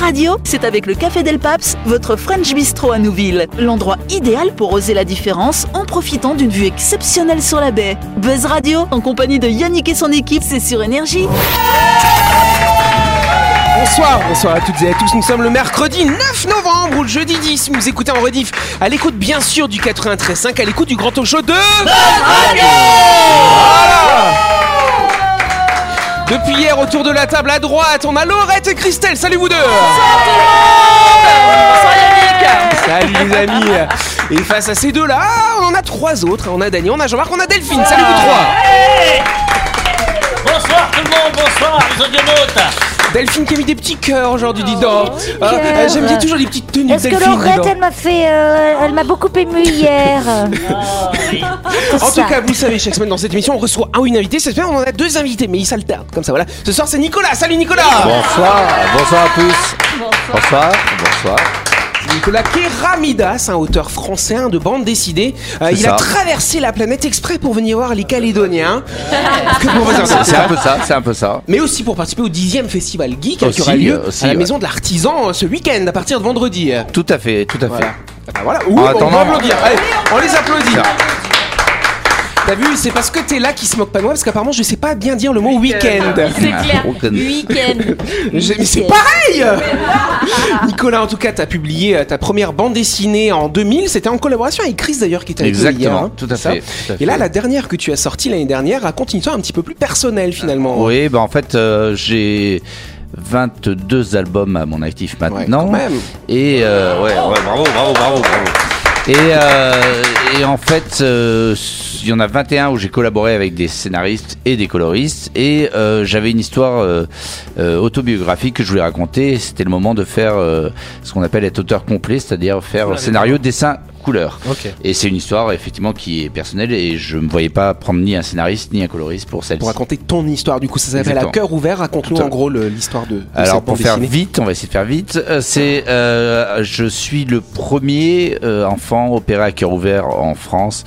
Radio, c'est avec le Café Del Paps, votre French Bistro à Nouville. L'endroit idéal pour oser la différence en profitant d'une vue exceptionnelle sur la baie. Buzz Radio, en compagnie de Yannick et son équipe, c'est sur Énergie. Bonsoir, bonsoir à toutes et à tous. Nous sommes le mercredi 9 novembre ou le jeudi 10. Vous écoutez en rediff à l'écoute bien sûr du 93.5, à l'écoute du grand talk show de Voilà. Depuis hier, autour de la table à droite, on a Laurette et Christelle. Salut vous deux. Salut les amis. Et face à ces deux-là, on en a trois autres. On a Dany, on a Jean-Marc, on a Delphine. Salut vous trois. Bonsoir tout le monde, bonsoir les audionautes Delphine qui a mis des petits cœurs aujourd'hui, dis donc. Ah, cœurs. euh, J'aime bien toujours les petites tenues de Est-ce que Delphine. dis Laurette, donc. elle m'a fait, euh, elle m'a beaucoup ému hier. C'est En ça. tout cas, vous le savez, chaque semaine dans cette émission, on reçoit un ou une invitée. Cette semaine, on en a deux invités, mais ils s'alternent comme ça. Voilà. Ce soir, c'est Nicolas. Salut Nicolas. Bonsoir, bonsoir à tous. Bonsoir, bonsoir. Nicolas Keramidas, un auteur français de bande dessinée. Euh, il a traversé la planète exprès pour venir voir les Calédoniens. C'est un peu ça, c'est un peu ça. Mais aussi pour participer au 10e festival geek qui aura lieu aussi, à la ouais. maison de l'artisan euh, ce week-end à partir de vendredi. Tout à fait, tout à Voilà. fait. Ah bah voilà. Ouh, En on attendant- va applaudir. Allez, on les applaudit. Ça. T'as vu, c'est parce que t'es là qui se moque pas de moi, parce qu'apparemment je sais pas bien dire le mot week-end. C'est clair. Week-end. Week-end. J'ai- Mais c'est pareil Nicolas, en tout cas, t'as publié euh, ta première bande dessinée en 2000. C'était en collaboration avec Chris d'ailleurs qui nous hier, Exactement, hein, tout à fait. tout à Et là, la dernière que tu as sortie l'année dernière raconte une histoire un petit peu plus personnelle finalement. Oui, bah en fait, euh, j'ai 22 albums à mon actif Ouais, maintenant. quand même. Et euh, ouais, ouais, bravo, bravo, bravo, bravo. Et, euh, et en fait, euh, il y en a 21 où j'ai collaboré avec des scénaristes et des coloristes. Et euh, j'avais une histoire euh, euh, autobiographique que je voulais raconter. C'était le moment de faire euh, ce qu'on appelle être auteur complet, c'est-à-dire faire scénario, dessin, couleur. Et c'est une histoire effectivement qui est personnelle et je ne me voyais pas prendre ni un scénariste ni un coloriste pour celle-ci. Pour raconter ton histoire, du coup, ça s'appelle à cœur ouvert. Raconte-nous en gros l'histoire de, de Alors cette pour faire dessinée. vite, on va essayer de faire vite. Euh, c'est, euh, je suis le premier euh, enfant opéré à cœur ouvert en France.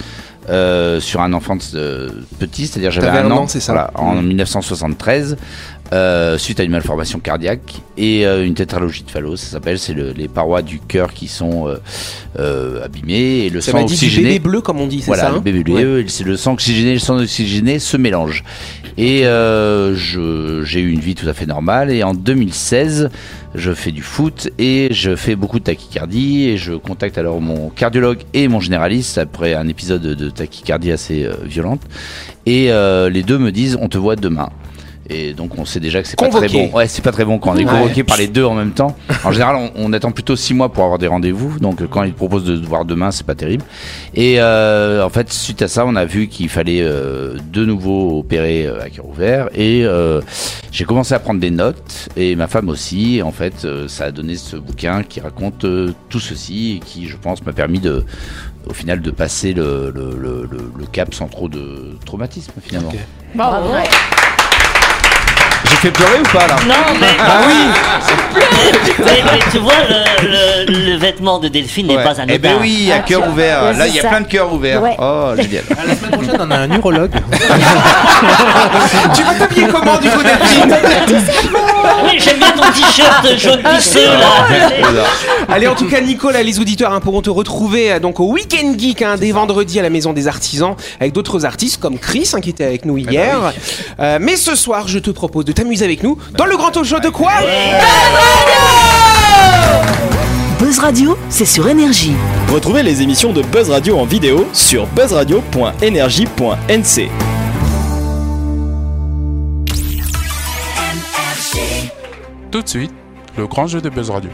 euh, sur un enfant de- petit, c'est-à-dire j'avais un un an, an, c'est ça voilà, en Mhm. 1973, euh, suite à une malformation cardiaque et euh, une tétralogie de Fallot, ça s'appelle, c'est le- les parois du cœur qui sont euh, abîmées et le Ça sang dit oxygéné. bébé bleu, comme on dit, c'est Voilà, ça le hein bébé Ouais. bleu, c'est le sang oxygéné et le sang oxygéné se mélangent. Et je- j'ai eu une vie tout à fait normale. Et en 2016, je fais du foot et je fais beaucoup de tachycardie. Et je contacte alors mon cardiologue et mon généraliste après un épisode de tachycardie assez violente. Et les deux me disent on te voit demain. Et donc on sait déjà que c'est pas très bon. Ouais, c'est pas très bon quand on est Ouais. convoqué par les deux en même temps. En général, on, on attend plutôt six mois pour avoir des rendez-vous. Donc euh, quand ils proposent de te voir demain, c'est pas terrible. Et euh, en fait, suite à ça, on a vu qu'il fallait euh, de nouveau opérer euh, à cœur ouvert. Et euh, j'ai commencé à prendre des notes, et ma femme aussi. En fait, euh, ça a donné ce bouquin qui raconte euh, tout ceci et qui, je pense, m'a permis de, au final, de passer le, le, le, cap sans trop de traumatisme finalement. Bravo. J'ai fait pleurer ou pas là Non mais, Ah oui mais- mais tu vois le, le- le vêtement de Delphine n'est Ouais. pas un Eh ben oui, à cœur ouvert. Ouais, Là, il y a ça. plein de cœurs ouverts. Ouais. Oh, génial. La semaine prochaine, on a un urologue. Tu vas t'habiller comment du coup, Delphine Oui, j'aime bien ton t-shirt jaune pisseux là. Allez, en tout cas, Nicolas, les auditeurs hein, pourront te retrouver euh, donc au Weekend Geek hein, dès vendredi à la Maison des Artisans avec d'autres artistes comme Chris hein, qui était avec nous hier. Euh, mais ce soir, je te propose de t'amuser avec nous dans le grand talk show de quoi Buzz Radio, c'est sur Énergie. Retrouvez les émissions de Buzz Radio en vidéo sur buzzradio.energie.nc. Tout de suite, le grand jeu de Buzz Radio.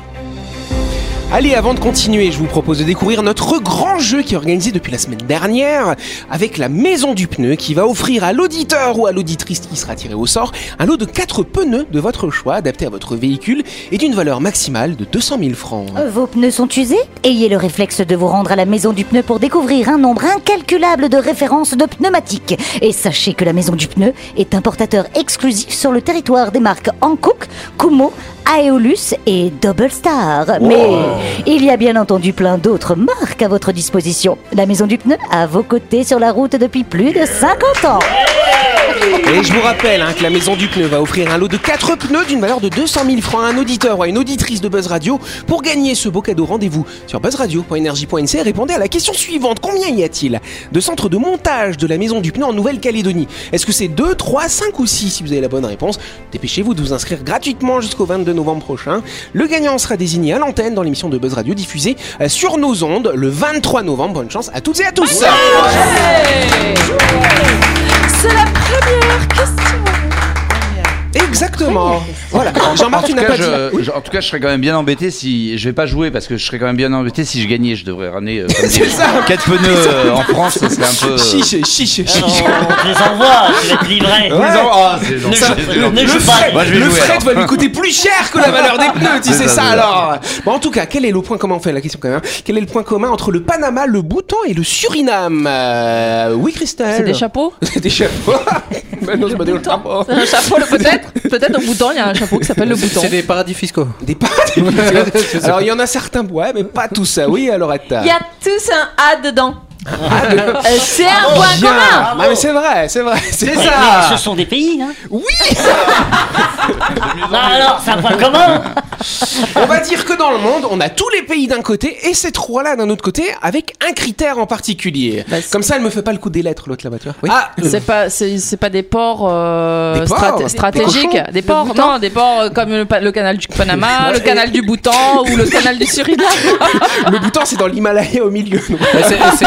Allez, avant de continuer, je vous propose de découvrir notre grand jeu qui est organisé depuis la semaine dernière avec la Maison du Pneu qui va offrir à l'auditeur ou à l'auditrice qui sera tiré au sort un lot de 4 pneus de votre choix adaptés à votre véhicule et d'une valeur maximale de 200 000 francs. Euh, Vos pneus sont usés? Ayez le réflexe de vous rendre à la maison du pneu pour découvrir un nombre incalculable de références de pneumatiques. Et sachez que la maison du pneu est importateur exclusif sur le territoire des marques Hankook, Kumo, Aeolus et Double Star. Mais il y a bien entendu plein d'autres marques à votre disposition. La maison du pneu à vos côtés sur la route depuis plus de 50 ans. Et je vous rappelle hein, que la maison du pneu va offrir un lot de 4 pneus d'une valeur de 200 000 francs à un auditeur ou à une auditrice de Buzz Radio. Pour gagner ce beau cadeau, rendez-vous sur buzzradio.energie.nc et répondez à la question suivante. Combien y a-t-il de centres de montage de la maison du pneu en Nouvelle-Calédonie? Est-ce que c'est 2, 3, 5 ou 6 Si vous avez la bonne réponse, dépêchez-vous de vous inscrire gratuitement jusqu'au 22 novembre prochain. Le gagnant sera désigné à l'antenne dans l'émission de Buzz Radio diffusée euh, sur nos ondes le 23 novembre. Bonne chance à toutes et à tous. C'est la première question. Exactement. Voilà. Jean-Marc, En tu tout, n'as cas, pas dit. je, je- en tout cas, je serais quand même bien embêté si je vais pas jouer parce que je serais quand même bien embêté si je gagnais. Je devrais ramener euh, comme C'est des- ça. quatre pneus euh, en France. Ça serait un peu. euh, Chiche, chiche, chiche. Alors, on les envoie, tu vas être livré. Ouais. Ah, c'est Ne gentil, joue- c'est gentil. ne Le pas. fret, Moi, je vais le jouer, fret alors. va lui coûter plus cher que la valeur des pneus, tu C'est sais ça, ça, c'est ça. alors. Bon, en tout cas, quel est le point commun On fait la question quand même. hein. Quel est le point commun entre le Panama, le Bhoutan et le Suriname? Euh, Oui, Christelle. C'est des chapeaux? C'est des chapeaux. Mais non, c'est pas des chapeaux. C'est un chapeau, peut-être Peut-être au bouton, il y a un chapeau qui s'appelle le bouton. C'est des paradis fiscaux. Des pâtes. alors, il y en a certains, ouais, mais pas tous ça. Oui, alors. Il y a tous un A dedans. Euh, c'est un point Bien. commun. Ah, mais c'est vrai, c'est vrai. C'est ça. mais ce sont des pays, hein Oui. Non, alors, c'est un point commun On va dire que dans le monde, on a tous les pays d'un côté et ces trois-là d'un autre côté, avec un critère en particulier. Bah, c'est- Comme ça, elle me fait pas le coup des lettres, l'autre là-bas, tu vois. Oui. Ah, c'est pas, c'est, c'est pas des ports, euh, Des ports strate- Des stratégiques, cochons des ports, non, des ports euh, comme le, pa- le canal du Panama, le canal du Bhoutan ou le canal du Suriname. Le bouton, c'est dans l'Himalaya au milieu. donc. Bah, c'est- c'est-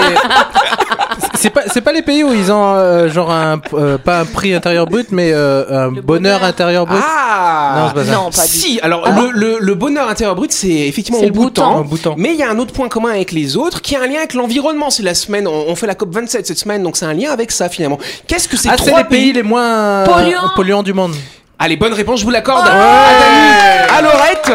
C'est pas, c'est pas les pays où ils ont euh, genre un, euh, pas un prix intérieur brut, mais euh, un bonheur, bonheur. intérieur brut. Ah Non, c'est pas ça. Non, pas du Si, alors le, le- le bonheur intérieur brut, c'est effectivement C'est au le Bhoutan. Mais il y a un autre point commun avec les autres qui a un lien avec l'environnement. C'est la semaine, on, on fait la COP 27 cette semaine, donc c'est un lien avec ça finalement. Qu'est-ce que c'est Ah, c'est trois les pays les moins Polluants. polluants du monde. Allez, bonne réponse, je vous l'accorde. Ouais. À Dani, à Laurette.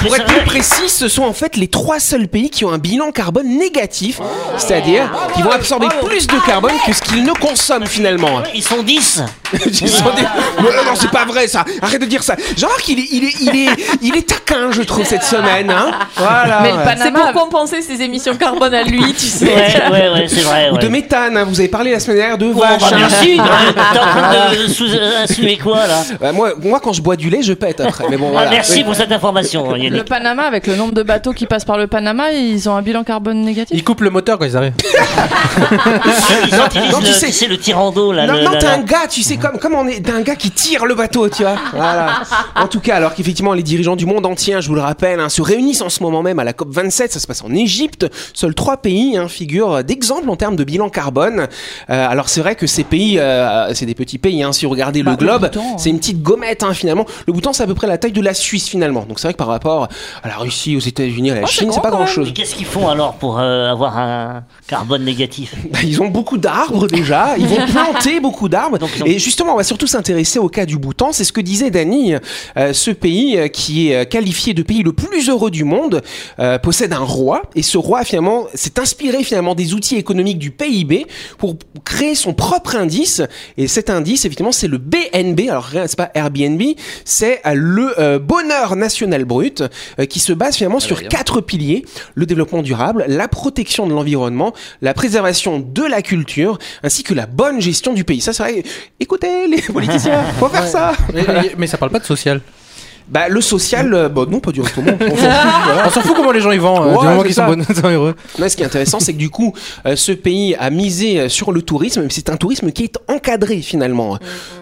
Pour être plus précis, ce sont en fait les trois seuls pays qui ont un bilan carbone négatif, c'est-à-dire qui vont absorber plus de carbone que ce qu'ils ne consomment finalement. Ils sont 10 Sont des- Mais non, c'est pas vrai ça. Arrête de dire ça. Jean-Marc, il est, il est, il est, il est taquin, je trouve cette semaine. Hein voilà. Mais le. Panama, c'est pour compenser ses émissions carbone à lui, tu sais. Ouais, ouais, ouais, c'est vrai. Ou de Ouais. méthane. hein. Vous avez parlé la semaine dernière de Bon, vache. bah, hein. merci. T'es en train de sous- insinuer quoi là Bah, moi, moi, quand je bois du lait, je pète après. Mais bon, Ah, voilà. Merci Oui. pour cette information, Le Yannick. Panama, avec le nombre de bateaux qui passent par le Panama, ils ont un bilan carbone négatif. Ils coupent le moteur quand ils arrivent. Ils utilisent Non, tu le, sais- tu sais, le tirando là. Non, le- non, la- t'es la- un gars, tu sais, comme, comme on est, t'es un gars qui tire le bateau, tu vois. Voilà. En tout cas, alors qu'effectivement, les dirigeants du monde entier, hein, je vous le rappelle, hein, se réunissent en ce moment même à la COP 27, ça se passe en Égypte. Seuls trois pays hein, figurent d'exemple en termes de bilan carbone. Euh, alors c'est vrai que ces pays, euh, c'est des petits pays, hein, si vous regardez Bah, le le globe, c'est une petite gommette hein, finalement. Le Bhoutan, c'est à peu près la taille de la Suisse finalement. Donc c'est vrai que par rapport à la Russie, aux États-Unis, à la Oh, Chine, c'est pas grand-chose. Mais qu'est-ce qu'ils font alors pour euh, avoir un carbone négatif? Bah, ils ont beaucoup d'arbres déjà, ils vont planter beaucoup d'arbres. Et justement, on va surtout s'intéresser au cas du Bhoutan. C'est ce que disait Dany, euh, ce pays euh, qui est euh, qualifié de pays le plus heureux du monde, euh, possède un roi. Et ce roi, finalement, s'est inspiré finalement des outils économiques du PIB pour créer son propre indice. Et cet indice, effectivement, c'est le BNB. Alors, c'est pas Airbnb, c'est le euh, bonheur national brut qui se base finalement sur bien. quatre piliers le développement durable, la protection de l'environnement, la préservation de la culture, ainsi que la bonne gestion du pays. Ça, c'est vrai. Les politiciens, faut faire ça. Mais, mais ça parle pas de social. Bah, le social, euh, bah, non, pas du tout. On s'en fout, voilà. On s'en fout comment les gens y vont, euh, Ouais, du moment c'est qu'ils sont, ça. bonnes- sont heureux. Ouais, ce qui est intéressant, c'est que du coup, euh, ce pays a misé euh, sur le tourisme, mais c'est un tourisme qui est encadré finalement.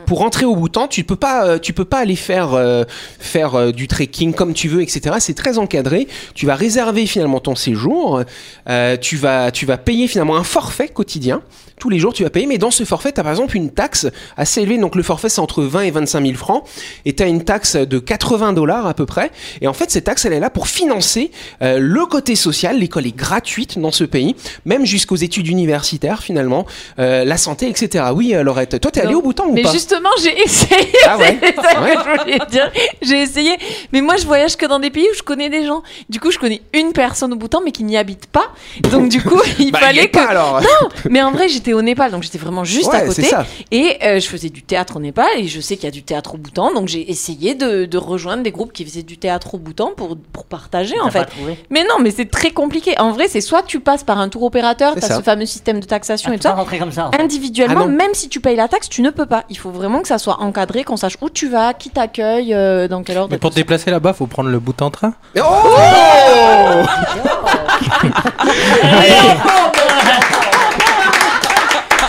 Pour rentrer au Bhoutan, tu peux pas, euh, tu peux pas aller faire euh, faire euh, du trekking comme tu veux, etc. C'est très encadré. Tu vas réserver finalement ton séjour. Euh, tu vas, tu vas payer finalement un forfait quotidien. Tous les jours, tu vas payer, mais dans ce forfait, tu as par exemple une taxe assez élevée. Donc le forfait, c'est entre 20 et 25 000 francs. Et tu as une taxe de 80 dollars à peu près. Et en fait, cette taxe, elle est là pour financer euh, le côté social. L'école est gratuite dans ce pays, même jusqu'aux études universitaires finalement, euh, la santé, etc. Oui, euh, Laurette, toi, t'es allé Non. au Bhoutan ou Mais pas? justement, j'ai essayé. Ah ouais. J'ai essayé. Mais moi, je voyage que dans des pays où je connais des gens. Du coup, je connais une personne au Bhoutan, mais qui n'y habite pas. Donc, du coup, il Bah, fallait que. pas alors. Mais en vrai, j'étais j'étais au Népal, donc j'étais vraiment juste à côté. ça. Et euh, je faisais du théâtre au Népal, et je sais qu'il y a du théâtre au Bhoutan, donc j'ai essayé de, de rejoindre des groupes qui faisaient du théâtre au Bhoutan pour, pour partager en fait. Mais non, mais c'est très compliqué. En vrai, c'est soit tu passes par un tour opérateur, t'as ça. ce fameux système de taxation Ah, et tout ça. rentrer comme ça. en fait. Individuellement, Ah même si tu payes la taxe, tu ne peux pas. Il faut vraiment que ça soit encadré, qu'on sache où tu vas, qui t'accueille, euh, dans quelle ordre. Mais pour te déplacer là-bas, faut prendre le bout en train. Oh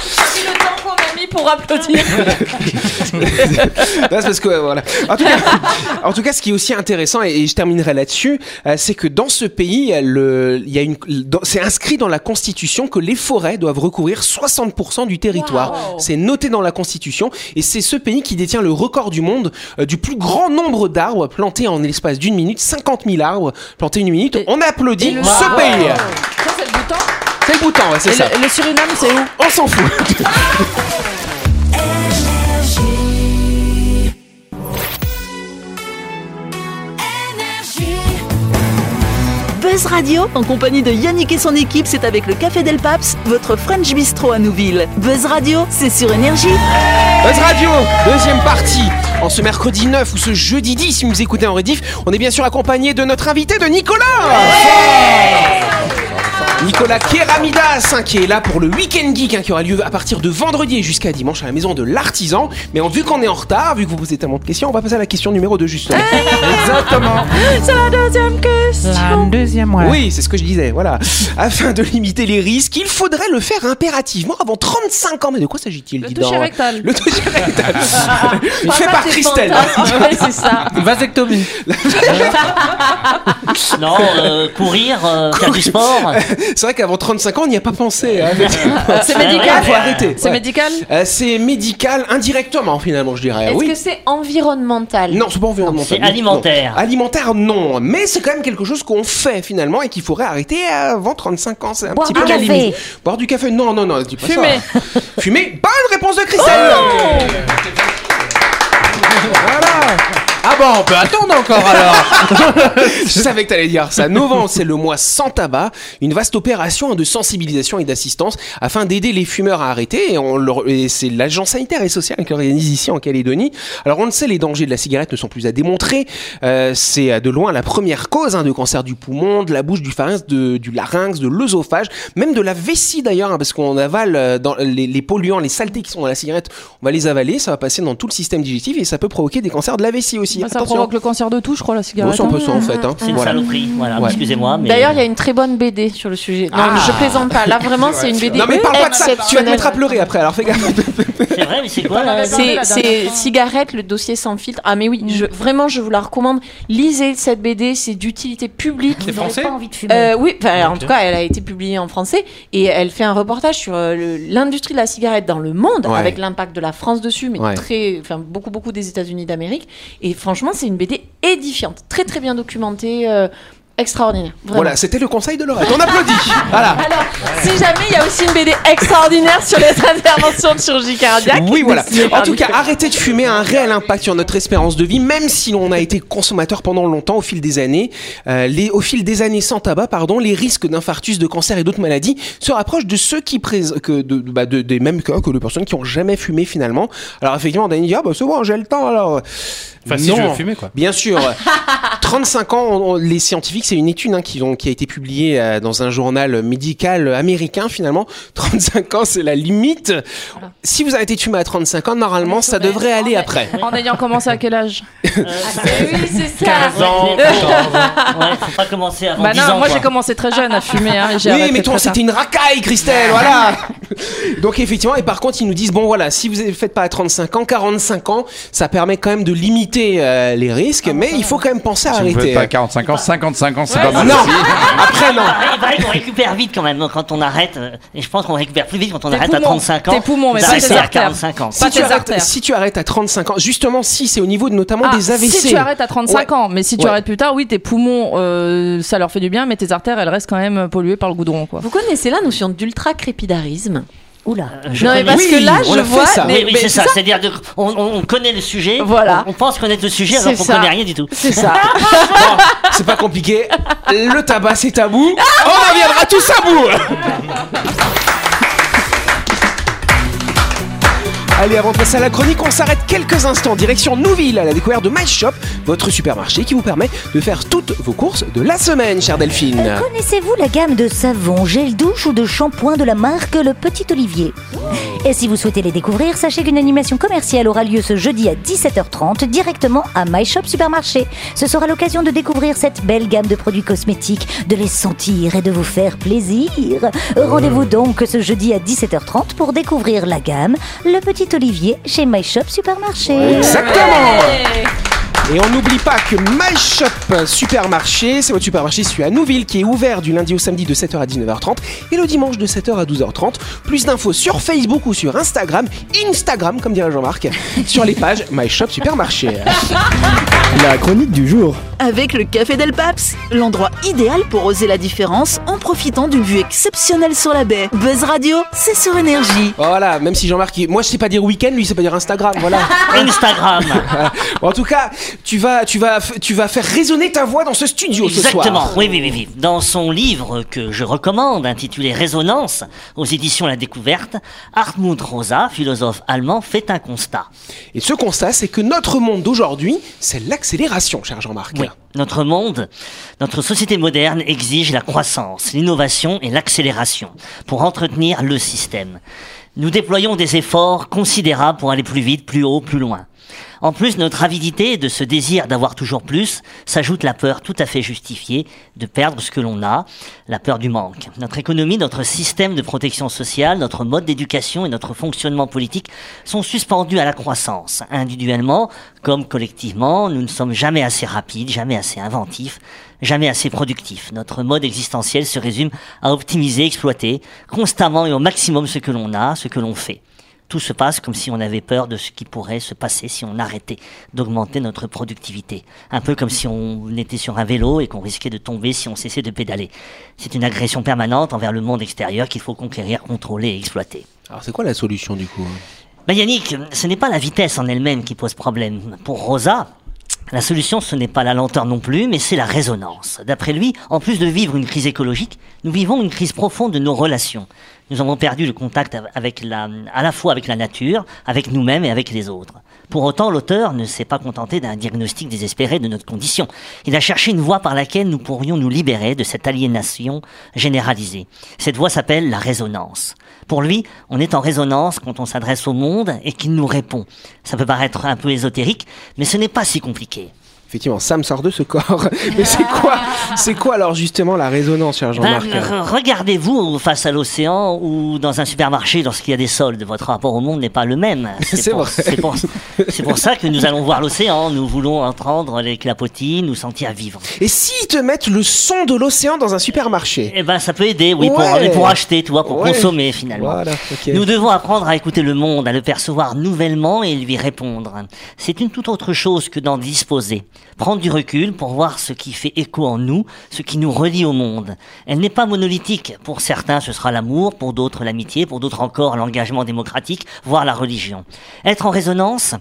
C'est le temps qu'on a mis pour applaudir. Non, c'est parce que ouais, voilà. En tout, cas, en tout cas, ce qui est aussi intéressant et, et je terminerai là-dessus, euh, c'est que dans ce pays, euh, le, il y a une, dans- c'est inscrit dans la constitution que les forêts doivent recouvrir 60% du territoire. Wow. C'est noté dans la constitution et c'est ce pays qui détient le record du monde euh, du plus grand nombre d'arbres plantés en l'espace d'une minute, 50 000 arbres plantés une minute. Et- On applaudit ce pays. Ça, c'est le bouton. C'est le bouton, ouais, c'est Et ça. le, le Suriname, c'est où? On s'en fout. Buzz Radio, en compagnie de Yannick et son équipe, c'est avec le Café Del Paps, votre French Bistro à Nouville. Buzz Radio, c'est sur Énergie. Buzz Radio, deuxième partie. En ce mercredi 9 ou ce jeudi 10, si vous nous écoutez en rediff, on est bien sûr accompagné de notre invité de Nicolas. Nicolas Keramidas, hein, qui est là pour le Week-end Geek, hein, qui aura lieu à partir de vendredi et jusqu'à dimanche à la maison de l'artisan. Mais en, vu qu'on est en retard, vu que vous posez tellement de questions, on va passer à la question numéro 2 justement. Exactement. C'est la deuxième question. deuxième, Oui, c'est ce que je disais, voilà. Afin de limiter les risques, il faudrait le faire impérativement avant 35 ans. Mais de quoi s'agit-il Le dis toucher donc rectal. Le toucher rectal. fait par Christelle. Ouais, c'est ça. Vasectomie. Non, euh, courir, euh, faire du sport. C'est vrai qu'avant 35 ans, on n'y a pas pensé. hein. C'est médical Faut arrêter. C'est Ouais. médical Euh, c'est médical indirectement finalement, je dirais. Est-ce oui. que c'est environnemental Non, c'est pas environnemental. C'est alimentaire. Non. Alimentaire, non. Mais c'est quand même quelque chose qu'on fait finalement et qu'il faudrait arrêter avant 35 ans. C'est un Boire petit du peu la limite. Boire du café, non, non, non, dis pas Fumer. ça. Fumer. Bonne réponse de Christelle. Oh voilà. Ah bon, on peut attendre encore alors. Je savais que t'allais dire ça. Novembre, c'est le mois sans tabac, une vaste opération de sensibilisation et d'assistance afin d'aider les fumeurs à arrêter. Et, on leur- et c'est l'agence sanitaire et sociale qui organise ici en Calédonie. Alors on le sait, les dangers de la cigarette ne sont plus à démontrer. Euh, c'est de loin la première cause hein, de cancer du poumon, de la bouche, du pharynx, de- du larynx, de l'œsophage, même de la vessie d'ailleurs, hein, parce qu'on avale euh, dans les, les polluants, les saletés qui sont dans la cigarette, on va les avaler, ça va passer dans tout le système digestif et ça peut provoquer des cancers de la vessie aussi. Bah, ça Attention. provoque le cancer de tout, je crois, la Bon, cigarette. c'est un hein. peu ça en fait. Hein. C'est une Voilà. saloperie. Voilà, Ouais. excusez-moi. Mais... D'ailleurs, il y a une très bonne BD sur le sujet. Non, Ah. je plaisante pas. Là, vraiment, c'est une BD Non mais parle pas de ça, tu vas te mettre à pleurer après, alors fais gaffe. C'est vrai, mais c'est quoi pas là la- C'est cigarette, le dossier sans filtre. Ah mais oui, je, vraiment, je vous la recommande. Lisez cette BD, c'est d'utilité publique. C'est français pas envie de fumer. Euh, oui, en tout cas, elle a été publiée en français et elle fait un reportage sur euh, l'industrie de la cigarette dans le monde, Ouais. avec l'impact de la France dessus, mais Ouais. très, enfin, beaucoup, beaucoup des États-Unis d'Amérique. Et franchement, c'est une BD édifiante, très, très bien documentée, euh, extraordinaire. Vraiment. Voilà, c'était le conseil de Laurette. On applaudit. Voilà. Alors, si jamais il y a aussi une BD extraordinaire sur les interventions de chirurgie cardiaque. Oui, voilà. En tout cas, arrêter de fumer a un réel impact sur notre espérance de vie, même si l'on a été consommateur pendant longtemps au fil des années. Euh, les, au fil des années sans tabac, pardon, les risques d'infarctus, de cancer et d'autres maladies se rapprochent de ceux qui présent, que de, bah, de- des mêmes cas que les personnes qui ont jamais fumé finalement. Alors effectivement, a dit ah bah c'est bon, j'ai le temps alors. Enfin, si Non. je veux fumer quoi. Bien sûr. 35 ans, on- on- les scientifiques, c'est une étude hein, qui, ont- qui a été publiée euh, dans un journal médical américain finalement. 35 ans, c'est la limite. Si vous arrêtez de fumer à 35 ans, normalement, ça devrait aller après. En ayant commencé à quel âge? Eh oui, c'est ça. 15 ans, 14 ans. Ouais, faut pas commencer avant Bah 10 non, ans. moi j'ai commencé très jeune à fumer. Hein, et Oui, mais toi, c'était une racaille, Christelle, voilà. Donc effectivement, et par contre, ils nous disent bon voilà, si vous ne faites pas à 35 ans, 45 ans, ça permet quand même de limiter euh, les risques, mais il faut quand même penser à Si vous arrêter. faites pas 45 ans, 55 ans, c'est Ouais, pas mal non, après non. Ah, Il paraît qu'on récupère vite quand même quand on arrête. euh, Et je pense qu'on récupère plus vite quand on arrête à poumons. 35 ans. Tes poumons, mais pas tes à artères. 45 ans. Pas Si tu, tes arrêtes, si tu arrêtes à 35 ans, justement, si c'est au niveau de notamment Ah, des AVC. Si tu arrêtes à 35 Ouais. ans, mais si tu Ouais. arrêtes plus tard, oui, tes poumons, euh, ça leur fait du bien, mais tes artères, elles restent quand même polluées par le goudron, quoi. Vous connaissez la notion d'ultra-crépidarisme? Oula. Euh, je Non, mais parce Oui, que là, on je vois. ça. mais- Oui, oui, mais c'est ça. C'est-à-dire de- on, on- on connaît le sujet. Voilà. On, on pense connaître le sujet alors qu'on connaît rien du tout. C'est ça. C'est pas compliqué. Le tabac, c'est tabou. On en viendra tous à bout. Allez, avant de passer à la chronique, on s'arrête quelques instants. Direction Nouville, à la découverte de My Shop, votre supermarché qui vous permet de faire toutes vos courses de la semaine, chère Delphine. Connaissez-vous la gamme de savons, gel douche ou de shampoing de la marque Le Petit Olivier? Et si vous souhaitez les découvrir, sachez qu'une animation commerciale aura lieu ce jeudi à 17h30 directement à My Shop Supermarché. Ce sera l'occasion de découvrir cette belle gamme de produits cosmétiques, de les sentir et de vous faire plaisir. Rendez-vous donc ce jeudi à 17h30 pour découvrir la gamme Le Petit Olivier chez My Shop Supermarché. Exactement Et on n'oublie pas que My Shop Supermarché, c'est votre supermarché situé à Nouville qui est ouvert du lundi au samedi de 7h à 19h30 et le dimanche de 7h à 12h30. Plus d'infos sur Facebook ou sur Instagram, Instagram comme dirait Jean-Marc, sur les pages My Shop Supermarché. La chronique du jour. Avec le Café Del Paps, l'endroit idéal pour oser la différence en profitant d'une vue exceptionnelle sur la baie. Buzz Radio, c'est sur énergie. Voilà, même si Jean-Marc, moi je sais pas dire week-end, lui il sait pas dire Instagram, voilà. Instagram. En tout cas, tu vas, tu vas, tu vas faire résonner ta voix dans ce studio ce soir. Exactement, oui, oui, oui, oui. Dans son livre que je recommande, intitulé Résonance, aux éditions La Découverte, Hartmut Rosa, philosophe allemand, fait un constat. Et ce constat, c'est que notre monde d'aujourd'hui, c'est l'accélération, cher Jean-Marc. Oui, notre monde, notre société moderne exige la croissance, l'innovation et l'accélération pour entretenir le système. Nous déployons des efforts considérables pour aller plus vite, plus haut, plus loin. En plus, notre avidité de ce désir d'avoir toujours plus s'ajoute la peur tout à fait justifiée de perdre ce que l'on a, la peur du manque. Notre économie, notre système de protection sociale, notre mode d'éducation et notre fonctionnement politique sont suspendus à la croissance. Individuellement comme collectivement, nous ne sommes jamais assez rapides, jamais assez inventifs, jamais assez productifs. Notre mode existentiel se résume à optimiser, exploiter constamment et au maximum ce que l'on a, ce que l'on fait tout se passe comme si on avait peur de ce qui pourrait se passer si on arrêtait d'augmenter notre productivité. Un peu comme si on était sur un vélo et qu'on risquait de tomber si on cessait de pédaler. C'est une agression permanente envers le monde extérieur qu'il faut conquérir, contrôler et exploiter. Alors c'est quoi la solution du coup Ben Yannick, ce n'est pas la vitesse en elle-même qui pose problème. Pour Rosa, la solution, ce n'est pas la lenteur non plus, mais c'est la résonance. D'après lui, en plus de vivre une crise écologique, nous vivons une crise profonde de nos relations. Nous avons perdu le contact avec la, à la fois avec la nature, avec nous-mêmes et avec les autres. Pour autant, l'auteur ne s'est pas contenté d'un diagnostic désespéré de notre condition. Il a cherché une voie par laquelle nous pourrions nous libérer de cette aliénation généralisée. Cette voie s'appelle la résonance. Pour lui, on est en résonance quand on s'adresse au monde et qu'il nous répond. Ça peut paraître un peu ésotérique, mais ce n'est pas si compliqué. Effectivement, Sam sort de ce corps. Mais c'est quoi, c'est quoi alors justement la résonance, cher Ben, Jean-Marc re- Regardez-vous face à l'océan ou dans un supermarché lorsqu'il y a des soldes. Votre rapport au monde n'est pas le même. C'est pour, ça que nous allons voir l'océan. Nous voulons entendre les clapotis, nous sentir vivre. Et s'ils te mettent le son de l'océan dans un supermarché? Eh ben, ça peut aider, oui, pour, Ouais. pour acheter, tu vois, pour Ouais. consommer finalement. Voilà. Nous devons apprendre à écouter le monde, à le percevoir nouvellement et lui répondre. C'est une toute autre chose que d'en disposer. Prendre du recul pour voir ce qui fait écho en nous, ce qui nous relie au monde. Elle n'est pas monolithique. Pour certains, ce sera l'amour, pour d'autres, l'amitié, pour d'autres encore, l'engagement démocratique, voire la religion. Être en résonance,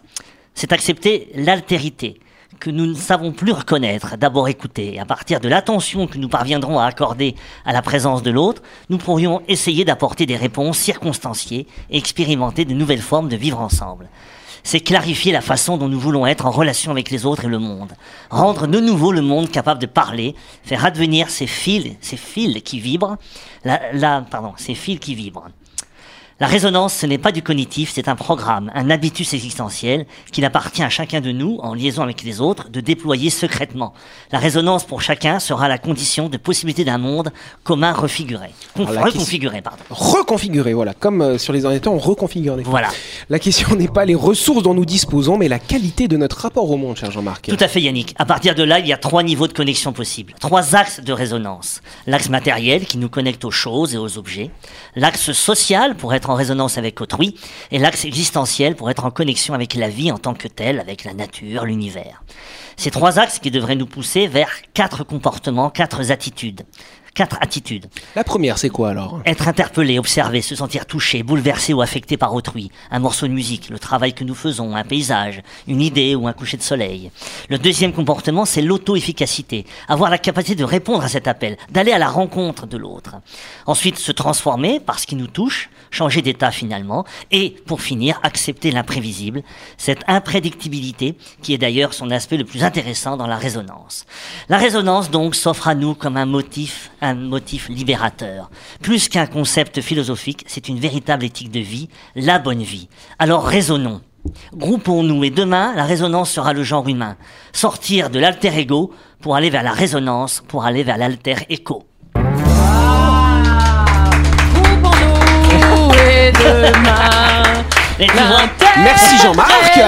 c'est accepter l'altérité que nous ne savons plus reconnaître, d'abord écouter. À partir de l'attention que nous parviendrons à accorder à la présence de l'autre, nous pourrions essayer d'apporter des réponses circonstanciées et expérimenter de nouvelles formes de vivre ensemble. C'est clarifier la façon dont nous voulons être en relation avec les autres et le monde. Rendre de nouveau le monde capable de parler, faire advenir ces fils, ces fils qui vibrent, la, la- pardon, ces fils qui vibrent. La résonance, ce n'est pas du cognitif, c'est un programme, un habitus existentiel qu'il appartient à chacun de nous, en liaison avec les autres, de déployer secrètement. La résonance pour chacun sera la condition de possibilité d'un monde commun refiguré. Conf- la reconfiguré, pardon. Reconfigurer, voilà. Comme euh, sur les temps, on reconfigure. Voilà. La question n'est pas les ressources dont nous disposons, mais la qualité de notre rapport au monde, cher Jean-Marc. Tout à fait Yannick. À partir de là, il y a trois niveaux de connexion possibles. Trois axes de résonance. L'axe matériel qui nous connecte aux choses et aux objets. L'axe social pour être en résonance avec autrui. Et l'axe existentiel pour être en connexion avec la vie en tant que telle, avec la nature, l'univers. Ces trois axes qui devraient nous pousser vers quatre comportements, quatre attitudes. Quatre attitudes. La première, c'est quoi alors? Être interpellé, observé, se sentir touché, bouleversé ou affecté par autrui. Un morceau de musique, le travail que nous faisons, un paysage, une idée ou un coucher de soleil. Le deuxième comportement, c'est l'auto-efficacité. Avoir la capacité de répondre à cet appel, d'aller à la rencontre de l'autre. Ensuite, se transformer par ce qui nous touche, changer d'état finalement. Et, pour finir, accepter l'imprévisible. Cette imprédictibilité qui est d'ailleurs son aspect le plus intéressant dans la résonance. La résonance, donc, s'offre à nous comme un motif, un motif libérateur. Plus qu'un concept philosophique, c'est une véritable éthique de vie, la bonne vie. Alors raisonnons. Groupons-nous et demain, la résonance sera le genre humain. Sortir de l'alter ego pour aller vers la résonance, pour aller vers l'alter écho. Groupons-nous et demain. Et tu vois- Merci Jean-Marc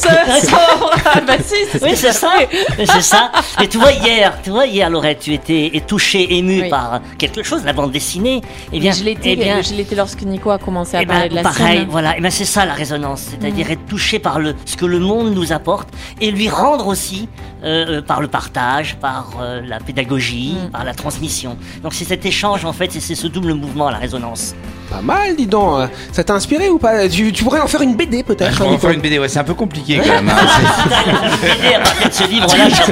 Résonance sera- Bah si, c'est Oui, ce c'est ça. c'est ça. Et tu vois hier, tu vois hier, Laurette, tu étais et touché, ému Oui. par quelque chose, la bande dessinée. Eh bien, je l'étais, eh bien, je l'étais lorsque Nico a commencé à eh ben, parler de la pareil, scène. voilà. Et ben c'est ça la résonance, c'est-à-dire être touché par le ce que le monde nous apporte et lui rendre aussi euh, euh, par le partage, par euh, la pédagogie, Mm. par la transmission. Donc c'est cet échange en fait, c'est ce double mouvement la résonance. Pas mal, dis donc. Ça t'a inspiré ou pas? Tu, tu pourrais en faire une BD peut-être On hein, va faire Nico une BD, ouais, c'est un peu compliqué quand même. hein. Ce livre-là, ça,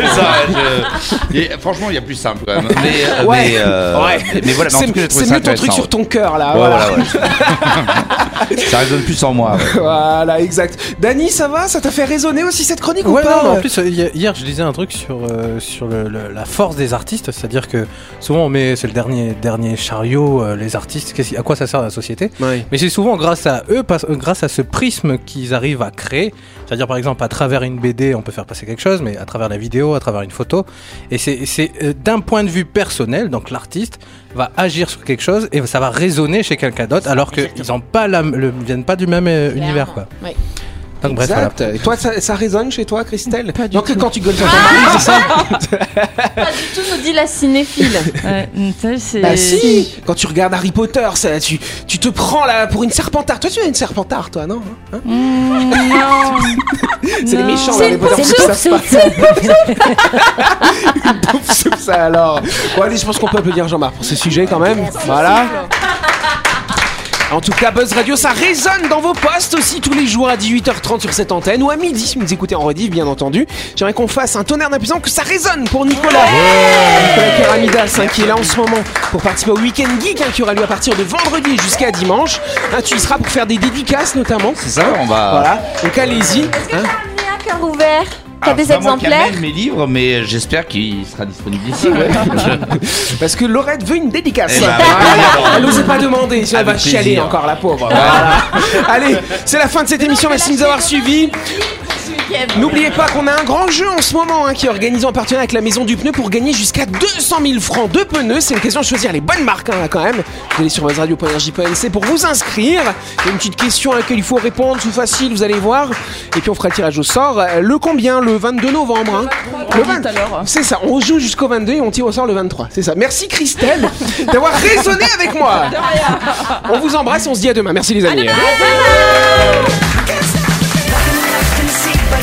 je- Et, franchement, il y a plus simple quand même. Mais, euh, Ouais. mais, euh, Ouais. mais, mais voilà, C'est mieux ton truc sur ton cœur là. ouais. Ouais, voilà. voilà, ouais. ça résonne plus en moi. ouais. Voilà, exact. Dany, ça va? Ça t'a fait résonner aussi cette chronique ou pas? non, en plus, hier, je lisais un truc sur, euh, sur le- le- la force des artistes, c'est-à-dire que souvent on met, c'est le dernier, dernier chariot, euh, les artistes, à quoi ça sert la société? Ouais. Mais c'est souvent grâce à eux, grâce à ce prisme qu'ils arrivent à créer. C'est-à-dire, par exemple, à travers une BD, on peut faire passer quelque chose, mais à travers la vidéo, à travers une photo. Et c'est euh, d'un point de vue personnel, donc l'artiste va agir sur quelque chose et ça va résonner chez quelqu'un d'autre, alors qu'ils le, viennent pas du même euh, univers, quoi. Oui. Donc, bref, voilà. Et toi, ça, ça résonne chez toi, Christelle Pas du Donc tout. quand tu gueules sur mari, c'est ça Pas du tout, nous dit la cinéphile. Ouais, Bah si Quand tu regardes Harry Potter, ça, tu, tu te prends là pour une serpentard. Toi, tu es une serpentard, toi, non Hein Mmh, non. C'est les Non. méchants, là, C'est les Potter, c'est qui une soupe, ça alors. Bon, allez, je pense qu'on peut applaudir Jean-Marc pour ce sujet quand même. Voilà. En tout cas, Buzz Radio, ça résonne dans vos postes aussi tous les jours à 18h30 sur cette antenne ou à midi si vous nous écoutez en rediff, bien entendu. J'aimerais qu'on fasse un tonnerre d'impuissance, que ça résonne pour Nicolas. Nicolas Keramidas, hein, qui est là en ce moment pour participer au Week-end Geek, hein, qui aura lieu à partir de vendredi jusqu'à dimanche. Hein, tu y seras pour faire des dédicaces notamment. C'est ça, on va. Voilà, donc allez-y. hein. un cœur ouvert. T'as Alors, des exemplaires mes livres, mais j'espère qu'il sera disponible ici. ouais. Parce que Laurette veut une dédicace. Eh ben, Voilà. Elle n'osait pas demander, si elle va chialer encore la pauvre. Voilà. Allez, c'est la fin de cette émission, merci de nous avoir suivis. N'oubliez pas qu'on a un grand jeu en ce moment hein, qui est organisé en partenariat avec la Maison du Pneu pour gagner jusqu'à 200 000 francs de pneus. C'est une question de choisir les bonnes marques hein, là, quand même. Vous allez sur buzzradio.energie.nc pour vous inscrire. Il y a une petite question à laquelle il faut répondre, c'est facile, vous allez voir. Et puis on fera le tirage au sort. Le combien? Le 22 novembre. hein. Le 20 C'est ça, on joue jusqu'au 22 et on tire au sort le 23. C'est ça. Merci Christelle d'avoir raisonné avec moi. On vous embrasse, on se dit à demain. Merci les amis.